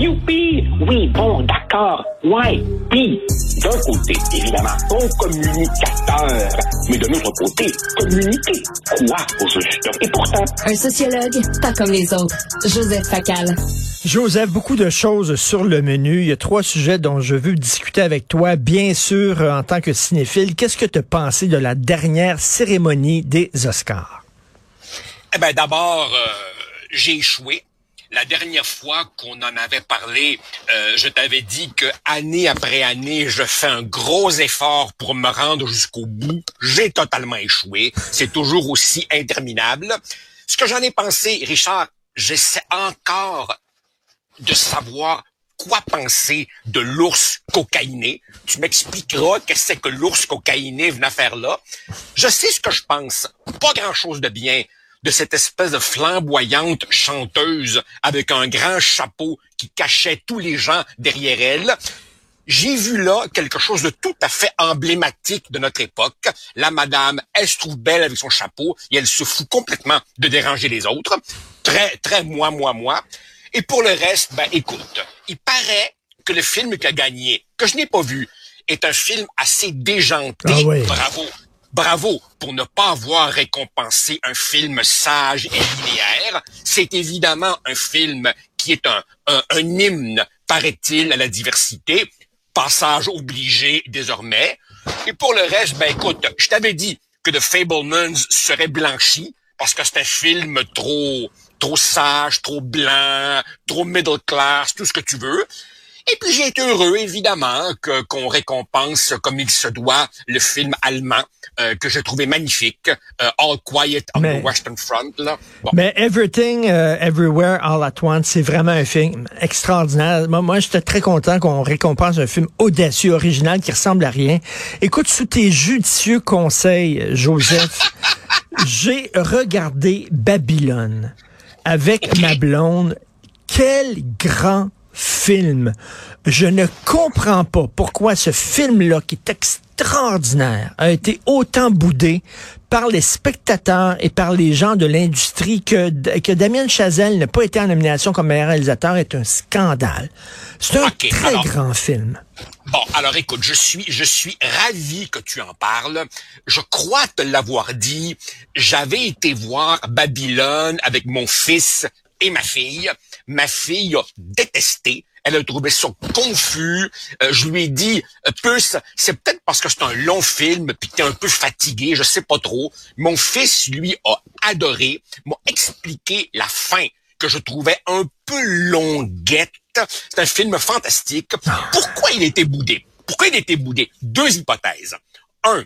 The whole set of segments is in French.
Youpi! Oui, bon, d'accord. Ouais. Puis, d'un côté, évidemment, bon communicateur. Mais de l'autre côté, communiquer quoi au juste? Et pourtant... Un sociologue, pas comme les autres. Joseph Facal. Joseph, beaucoup de choses sur le menu. Il y a trois sujets dont je veux discuter avec toi. Bien sûr, en tant que cinéphile, qu'est-ce que tu as pensé de la dernière cérémonie des Oscars? Eh ben, d'abord, euh, j'ai échoué. La dernière fois qu'on en avait parlé, euh, je t'avais dit que année après année, je fais un gros effort pour me rendre jusqu'au bout. J'ai totalement échoué. C'est toujours aussi interminable. Ce que j'en ai pensé, Richard, j'essaie encore de savoir quoi penser de l'ours cocaïné. Tu m'expliqueras qu'est-ce que l'ours cocaïné venait faire là. Je sais ce que je pense. Pas grand-chose de bien de cette espèce de flamboyante chanteuse avec un grand chapeau qui cachait tous les gens derrière elle. J'ai vu là quelque chose de tout à fait emblématique de notre époque. La madame, elle se trouve belle avec son chapeau et elle se fout complètement de déranger les autres. Très, très moi, moi, moi. Et pour le reste, ben écoute, il paraît que le film qui a gagné, que je n'ai pas vu, est un film assez déjanté. Ah oui. Bravo. Bravo pour ne pas avoir récompensé un film sage et linéaire. C'est évidemment un film qui est un, un, un hymne, paraît-il, à la diversité. Passage obligé désormais. Et pour le reste, ben écoute, je t'avais dit que The Fablemans serait blanchi parce que c'est un film trop trop sage, trop blanc, trop middle class, tout ce que tu veux. Et puis j'ai été heureux, évidemment, que qu'on récompense comme il se doit le film allemand euh, que j'ai trouvé magnifique, euh, All Quiet on Mais- the Western Front. Là. Bon. Mais Everything, euh, Everywhere, All at Once, c'est vraiment un film extraordinaire. Moi, moi j'étais très content qu'on récompense un film audacieux, original, qui ressemble à rien. Écoute, sous tes judicieux conseils, Joseph, j'ai regardé Babylone avec ma blonde. Quel grand film. Je ne comprends pas pourquoi ce film-là, qui est extraordinaire, a été autant boudé par les spectateurs et par les gens de l'industrie que, que Damien Chazelle n'a pas été en nomination comme meilleur réalisateur est un scandale. C'est un très alors- grand film. Bon, alors écoute, je suis, je suis ravi que tu en parles. Je crois te l'avoir dit. J'avais été voir Babylone avec mon fils et ma fille. Ma fille a détesté. Elle a trouvé ça confus. Euh, je lui ai dit, euh, Puce, c'est peut-être parce que c'est un long film, puis t'es un peu fatigué, je sais pas trop. Mon fils, lui, a adoré, m'a expliqué la fin que je trouvais un peu longuette. C'est un film fantastique. Pourquoi il été boudé? Pourquoi il été boudé? Deux hypothèses. Un,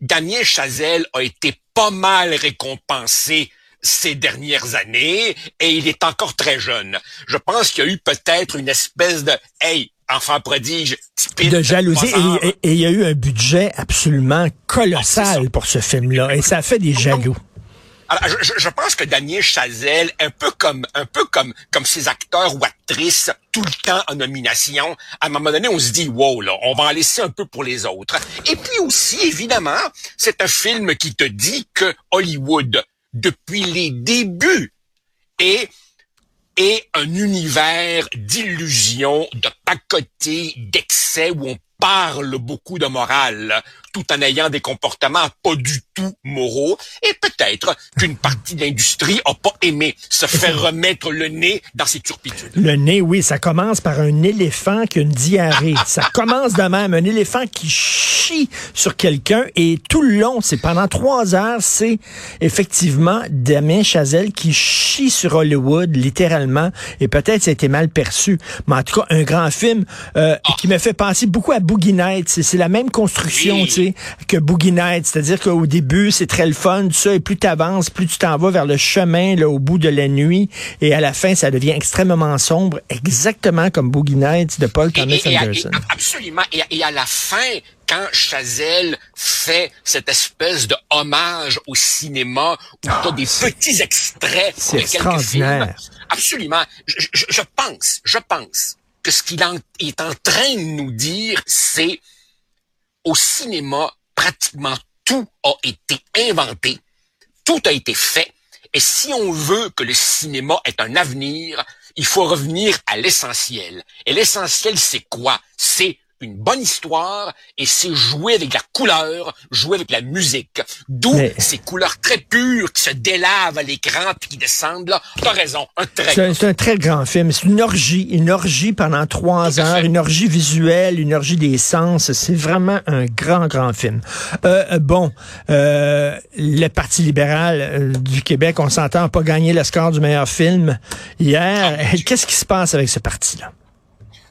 Damien Chazelle a été pas mal récompensé ces dernières années et il est encore très jeune. Je pense qu'il y a eu peut-être une espèce de hey, enfant prodige, De jalousie. Et- Et et il y a eu un budget absolument Ah, colossal ça. pour ce film-là. Et ça a fait des jaloux. Alors, je, pense que Damien Chazelle, un peu comme un peu comme comme ces acteurs ou actrices tout le temps en nomination, à un moment donné, on se dit wow là, on va en laisser un peu pour les autres. Et puis aussi, évidemment, c'est un film qui te dit que Hollywood, depuis les débuts, est est un univers d'illusions, de pacotés, d'excès où on parle beaucoup de morale, tout en ayant des comportements pas du tout moraux. Et peut-être qu'une partie de l'industrie a pas aimé se faire remettre le nez dans ces turpitudes. Le nez, oui, ça commence par un éléphant qui a une diarrhée. ça commence de même, un éléphant qui chie sur quelqu'un et tout le long, c'est pendant trois heures, c'est effectivement Damien Chazelle qui chie sur Hollywood, littéralement, et peut-être ça a été mal perçu. Mais en tout cas, un grand film euh, qui me fait penser beaucoup à Boogie Nights. C'est- la même construction, Oui. tu sais, que Boogie Nights. C'est-à-dire qu'au début, c'est très le fun, tout ça, et plus tu avances, plus tu t'en vas vers le chemin, là, au bout de la nuit, et à la fin, ça devient extrêmement sombre, exactement comme Boogie Nights de Paul Thomas et- et à- Anderson. et- absolument. Et, à la fin, quand Chazelle fait cette espèce de hommage au cinéma où as des petits extraits c'est de quelques extraordinaire. films, absolument. Je, je- je pense, je pense ce qu'il est en train de nous dire, c'est au cinéma, pratiquement tout a été inventé, tout a été fait. Et si on veut que le cinéma ait un avenir, il faut revenir à l'essentiel. Et l'essentiel, c'est quoi? C'est une bonne histoire et c'est jouer avec la couleur, jouer avec la musique. D'où ces couleurs très pures qui se délavent à l'écran puis qui descendent là. T'as raison, un très C'est un, c'est un très grand film. C'est une orgie, une orgie pendant trois heures, une orgie visuelle, une orgie des sens. C'est vraiment un grand, grand film. Euh, euh, bon, euh, le Parti libéral euh, du Québec, on s'entend, pas gagné le score du meilleur film hier. Qu'est-ce qui se passe avec ce parti-là?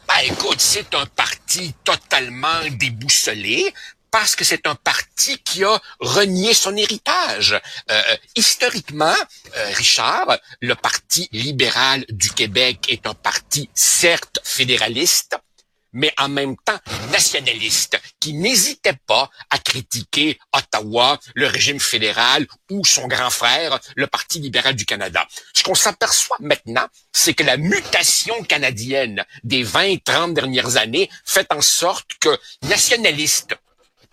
Ben écoute, c'est un parti totalement déboussolé parce que c'est un parti qui a renié son héritage. Euh, historiquement, euh, Richard, le Parti libéral du Québec est un parti certes fédéraliste, mais en même temps nationaliste, qui n'hésitait pas à critiquer Ottawa, le régime fédéral ou son grand frère, le Parti libéral du Canada. Ce qu'on s'aperçoit maintenant, c'est que la mutation canadienne des 20-30 dernières années fait en sorte que nationaliste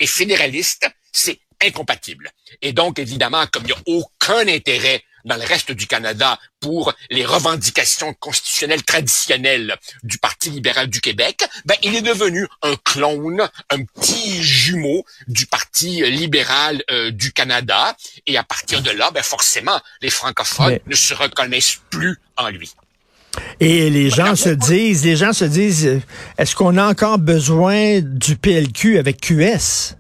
et fédéraliste, c'est incompatible. Et donc, évidemment, comme il n'y a aucun intérêt dans le reste du Canada pour les revendications constitutionnelles traditionnelles du Parti libéral du Québec, ben, il est devenu un clone, un petit jumeau du Parti libéral euh, du Canada. Et à partir de là, ben, forcément, les francophones ne se reconnaissent plus en lui. Et les gens se disent, les gens se disent, euh, est-ce qu'on a encore besoin du PLQ avec QS?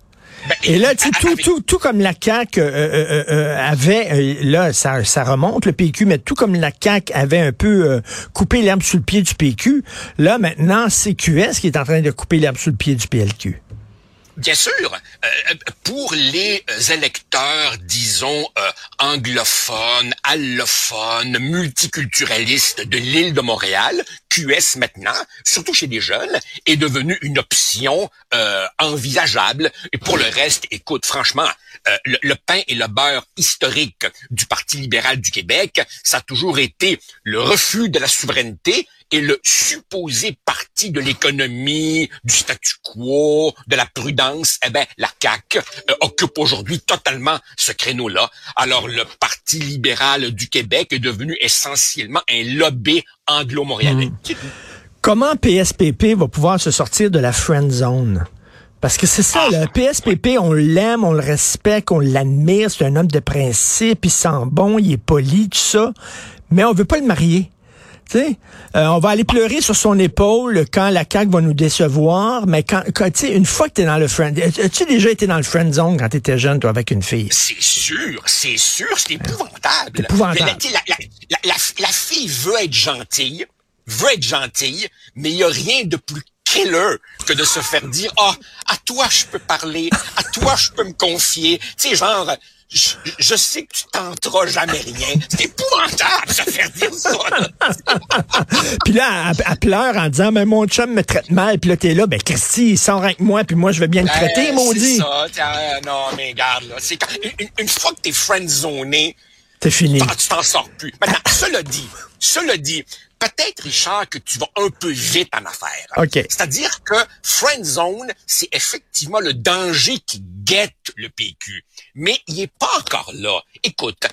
Ben, et là, tu tout, tout, tout comme la CAQ euh, euh, euh, avait, là, ça, ça remonte le PQ, mais tout comme la CAQ avait un peu coupé l'herbe sous le pied du PQ, là maintenant c'est QS qui est en train de couper l'herbe sous le pied du PLQ. Bien sûr, euh, pour les électeurs, disons, euh, anglophones, allophones, multiculturalistes de l'île de Montréal, QS maintenant, surtout chez les jeunes, est devenu une option euh, envisageable. Et pour le reste, écoute, franchement, le, le, pain et le beurre historique du Parti libéral du Québec, ça a toujours été le refus de la souveraineté et le supposé parti de l'économie, du statu quo, de la prudence, eh ben la CAQ euh, occupe aujourd'hui totalement ce créneau-là. Alors le Parti libéral du Québec est devenu essentiellement un lobby anglo-montréalais. Hmm. Comment PSPP va pouvoir se sortir de la friend zone? Parce que c'est ça, ah. le PSPP, on l'aime, on le respecte, on l'admire, c'est un homme de principe, il sent bon, il est poli, tout ça, mais on veut pas le marier. Euh, on va aller pleurer sur son épaule quand la CAQ va nous décevoir, mais quand, quand une fois que tu es dans le friend, as-tu déjà été dans le friend zone quand tu étais jeune, toi, avec une fille? C'est sûr, c'est sûr, c'est épouvantable. Épouvantable. La, la, la, fille veut être gentille, veut être gentille, mais il n'y a rien de plus killer que de se faire dire, ah, oh, à toi je peux parler, à toi je peux me confier. Tu sais, genre, je, sais que tu tenteras jamais rien. C'est épouvantable de se faire dire ça. puis là, elle, pleure en disant, mais mon chum me traite mal. Puis là, t'es là, ben Christy, il sort avec moi, puis moi, je vais bien le ben, traiter, maudit. C'est ça. non, mais regarde, là. C'est une, une, fois que t'es friendzoné, c'est fini. Tu t'en sors plus. Maintenant, cela dit, cela dit, peut-être, Richard, que tu vas un peu vite en affaire. C'est-à-dire que friend zone, c'est effectivement le danger qui guette le PQ. Mais il est pas encore là. Écoute,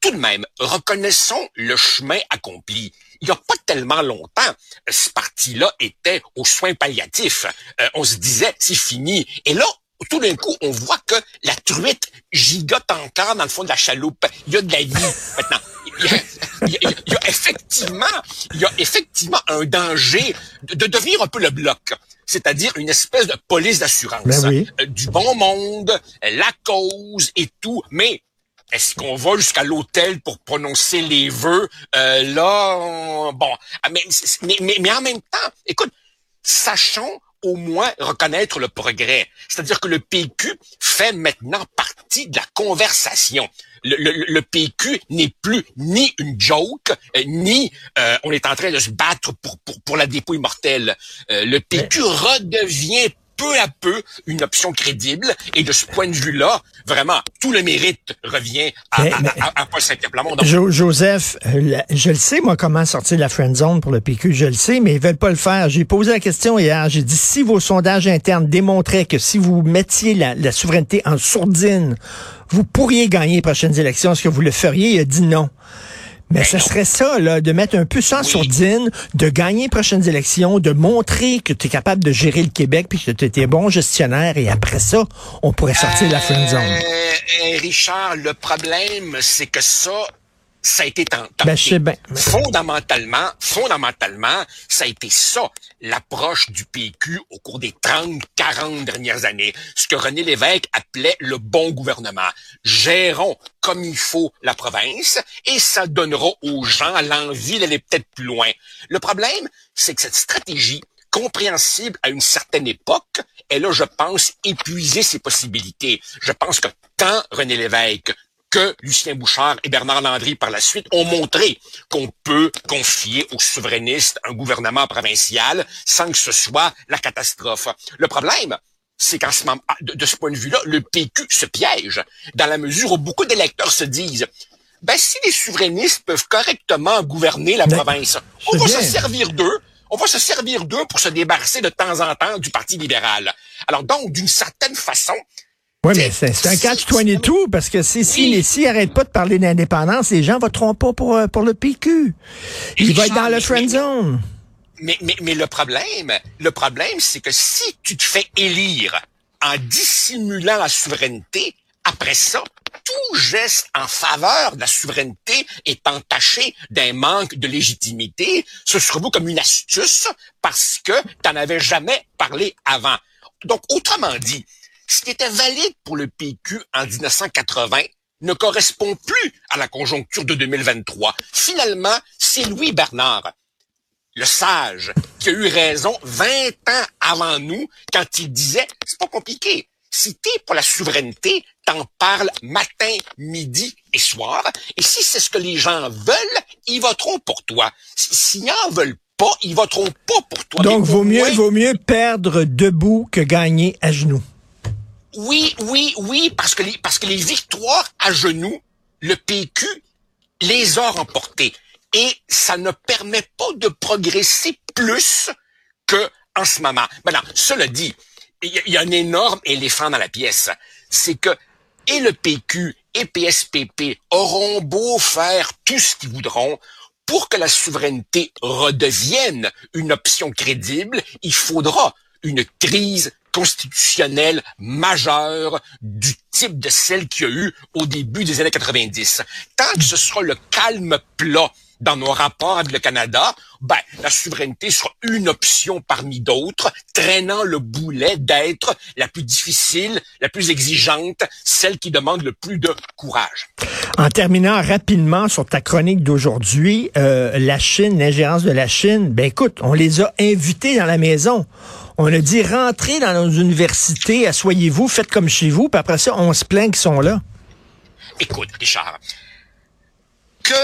tout de même, reconnaissons le chemin accompli. Il n'y a pas tellement longtemps, ce parti-là était aux soins palliatifs. Euh, on se disait, c'est fini. Et là, tout d'un coup, on voit que la truite gigote encore dans le fond de la chaloupe. Il y a de la vie maintenant il y, a, effectivement, il y a effectivement un danger de, devenir un peu le bloc c'est-à-dire une espèce de police d'assurance. Ben euh, du bon monde, la cause et tout, mais est-ce qu'on va jusqu'à l'hôtel pour prononcer les vœux? Euh, là, bon, ah, mais, mais, mais, en même temps, écoute, sachons au moins reconnaître le progrès. C'est-à-dire que le PQ fait maintenant partie de la conversation le, PQ n'est plus ni une joke, euh, ni euh, on est en train de se battre pour, pour, pour la dépouille mortelle. Euh, le PQ redevient peu à peu une option crédible. Et de ce point de vue-là, vraiment, tout le mérite revient à, à, Paul Saint-Pierre Joseph, je le sais, moi, comment sortir de la friend zone pour le PQ, je le sais, mais ils veulent pas le faire. J'ai posé la question hier, j'ai dit, si vos sondages internes démontraient que si vous mettiez la, la souveraineté en sourdine, vous pourriez gagner les prochaines élections. Est-ce que vous le feriez? Il a dit non. Mais Ben ce non. serait ça, là, de mettre un peu ça en Oui. sourdine, de gagner les prochaines élections, de montrer que tu es capable de gérer le Québec puis que tu étais bon gestionnaire et après ça, on pourrait sortir de la friend zone. Euh, euh, Richard, le problème, c'est que ça, ça a été tenté. Ben, Fondamentalement, fondamentalement, ça a été ça, l'approche du PQ au cours des 30, 40 dernières années. Ce que René Lévesque appelait le bon gouvernement. Gérons comme il faut la province et ça donnera aux gens l'envie d'aller peut-être plus loin. Le problème, c'est que cette stratégie compréhensible à une certaine époque, elle a, je pense, épuisé ses possibilités. Je pense que tant René Lévesque que Lucien Bouchard et Bernard Landry par la suite ont montré qu'on peut confier aux souverainistes un gouvernement provincial sans que ce soit la catastrophe. Le problème, c'est qu'en ce moment, ah, de, de ce point de vue-là, le PQ se piège dans la mesure où beaucoup d'électeurs se disent ben, si les souverainistes peuvent correctement gouverner la province, on va se servir d'eux. On va se servir d'eux pour se débarrasser de temps en temps du Parti libéral. Alors donc, d'une certaine façon, Oui, mais c'est c'est un catch-22 parce que si, si Oui. si arrêtent pas de parler d'indépendance, les gens voteront pas pour, euh, pour le PQ. Il va être dans le friend zone. Mais, mais, mais le problème, le problème, c'est que si tu te fais élire en dissimulant la souveraineté, après ça, tout geste en faveur de la souveraineté est entaché d'un manque de légitimité. Ce sera vu comme une astuce parce que tu n'en avais jamais parlé avant. Donc, autrement dit, ce qui était valide pour le PQ en 1980 ne correspond plus à la conjoncture de 2023. Finalement, c'est Louis Bernard le sage, qui a eu raison 20 ans avant nous quand il disait, c'est pas compliqué. Si t'es pour la souveraineté, t'en parles matin, midi et soir. Et si c'est ce que les gens veulent, ils voteront pour toi. Si- S'ils en veulent pas, ils voteront pas pour toi. Donc, vaut mieux, vaut mieux perdre debout que gagner à genoux. Oui, oui, oui, parce que les, parce que les victoires à genoux, le PQ les a remportées. Et ça ne permet pas de progresser plus que en ce moment. Maintenant, cela dit, il y, y a un énorme éléphant dans la pièce. C'est que et le PQ et PSPP auront beau faire tout ce qu'ils voudront, pour que la souveraineté redevienne une option crédible, il faudra une crise constitutionnelle majeure du type de celle qu'il y a eu au début des années 90. Tant que ce sera le calme plat dans nos rapports avec le Canada, ben, la souveraineté sera une option parmi d'autres, traînant le boulet d'être la plus difficile, la plus exigeante, celle qui demande le plus de courage. En terminant rapidement sur ta chronique d'aujourd'hui, euh, la Chine, l'ingérence de la Chine, ben écoute, on les a invités dans la maison. On a dit rentrez dans nos universités, asseyez-vous, faites comme chez vous, puis après ça, on se plaint qu'ils sont là. Écoute, Richard, que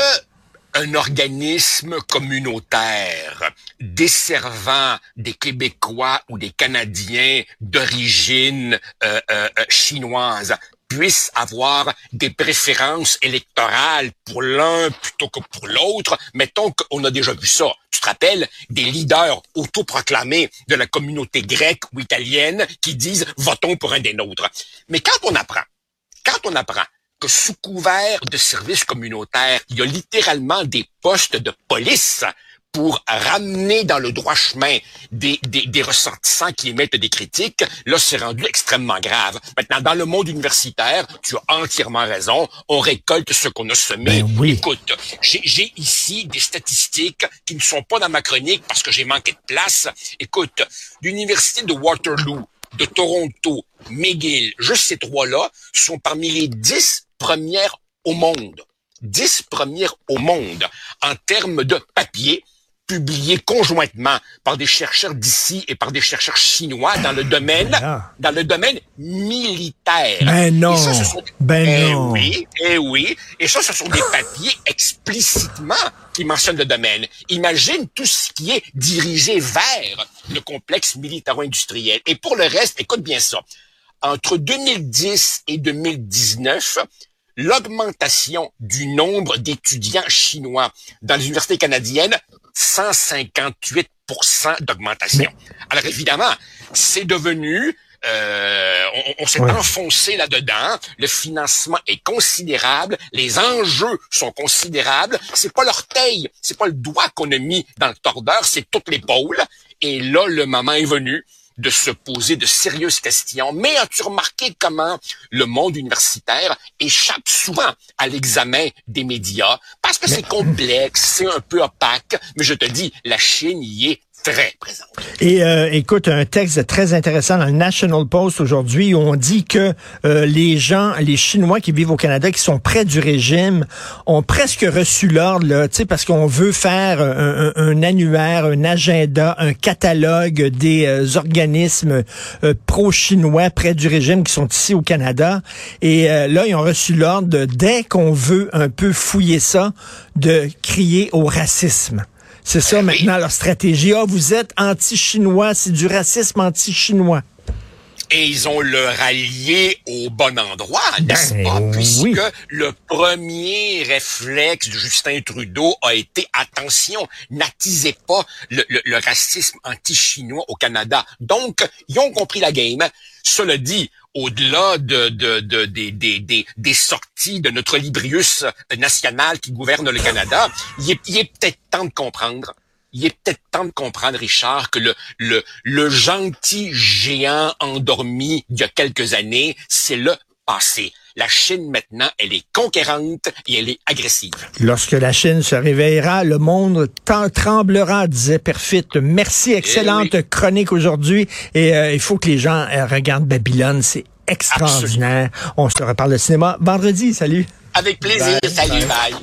un organisme communautaire desservant des Québécois ou des Canadiens d'origine euh, euh, chinoise puisse avoir des préférences électorales pour l'un plutôt que pour l'autre, mettons qu'on a déjà vu ça. Tu te rappelles des leaders autoproclamés de la communauté grecque ou italienne qui disent votons pour un des nôtres. Mais quand on apprend, quand on apprend que sous couvert de services communautaires, il y a littéralement des postes de police pour ramener dans le droit chemin des, des, des ressortissants qui émettent des critiques, là, c'est rendu extrêmement grave. Maintenant, dans le monde universitaire, tu as entièrement raison, on récolte ce qu'on a semé. Ben oui. Écoute, j'ai j'ai ici des statistiques qui ne sont pas dans ma chronique parce que j'ai manqué de place. Écoute, l'université de Waterloo, de Toronto, McGill, juste ces trois-là sont parmi les dix premières au monde. Dix premières au monde en termes de papier publiés conjointement par des chercheurs d'ici et par des chercheurs chinois dans le domaine, Ah. dans le domaine militaire. Ben non. Et ça, ce sont- Ben Eh non. oui, eh oui. Et ça, ce sont des papiers explicitement qui mentionnent le domaine. Imagine tout ce qui est dirigé vers le complexe militaro-industriel. Et pour le reste, écoute bien ça. Entre 2010 et 2019, l'augmentation du nombre d'étudiants chinois dans les universités canadiennes, 158% d'augmentation. Alors évidemment, c'est devenu Euh, on, s'est enfoncé là-dedans. Le financement est considérable. Les enjeux sont considérables. C'est pas l'orteil, c'est pas le doigt qu'on a mis dans le tordeur, c'est toute l'épaule. Et là, le moment est venu de se poser de sérieuses questions. Mais as-tu remarqué comment le monde universitaire échappe souvent à l'examen des médias? Parce que c'est complexe, c'est un peu opaque. Mais je te dis, la Chine y est Et euh, écoute, un texte très intéressant dans le National Post aujourd'hui où on dit que euh, les gens, les Chinois qui vivent au Canada, qui sont près du régime, ont presque reçu l'ordre, là, parce qu'on veut faire un, annuaire, un agenda, un catalogue des euh, organismes pro-chinois près du régime qui sont ici au Canada. Et là, ils ont reçu l'ordre, dès qu'on veut un peu fouiller ça, de crier au racisme. C'est ça maintenant leur stratégie. Ah, vous êtes anti-chinois, c'est du racisme anti-chinois. Et ils ont le rallié au bon endroit, n'est-ce ben pas? Puisque le premier réflexe de Justin Trudeau a été attention, n'attisez pas le, le racisme anti-chinois au Canada. Donc, ils ont compris la game. Cela dit, au-delà de, de, de, des, sorties de notre Librius national qui gouverne le Canada, il est, peut-être temps de comprendre il est peut-être temps de comprendre, Richard, que le gentil géant endormi il y a quelques années, c'est le passé. La Chine, maintenant, elle est conquérante et elle est agressive. Lorsque la Chine se réveillera, le monde tremblera, disait Perfit. Merci, eh excellente chronique aujourd'hui. Et euh, il faut que les gens euh, regardent Babylone, c'est extraordinaire. On se reparle de cinéma vendredi. Salut. Avec plaisir. Salut, bye.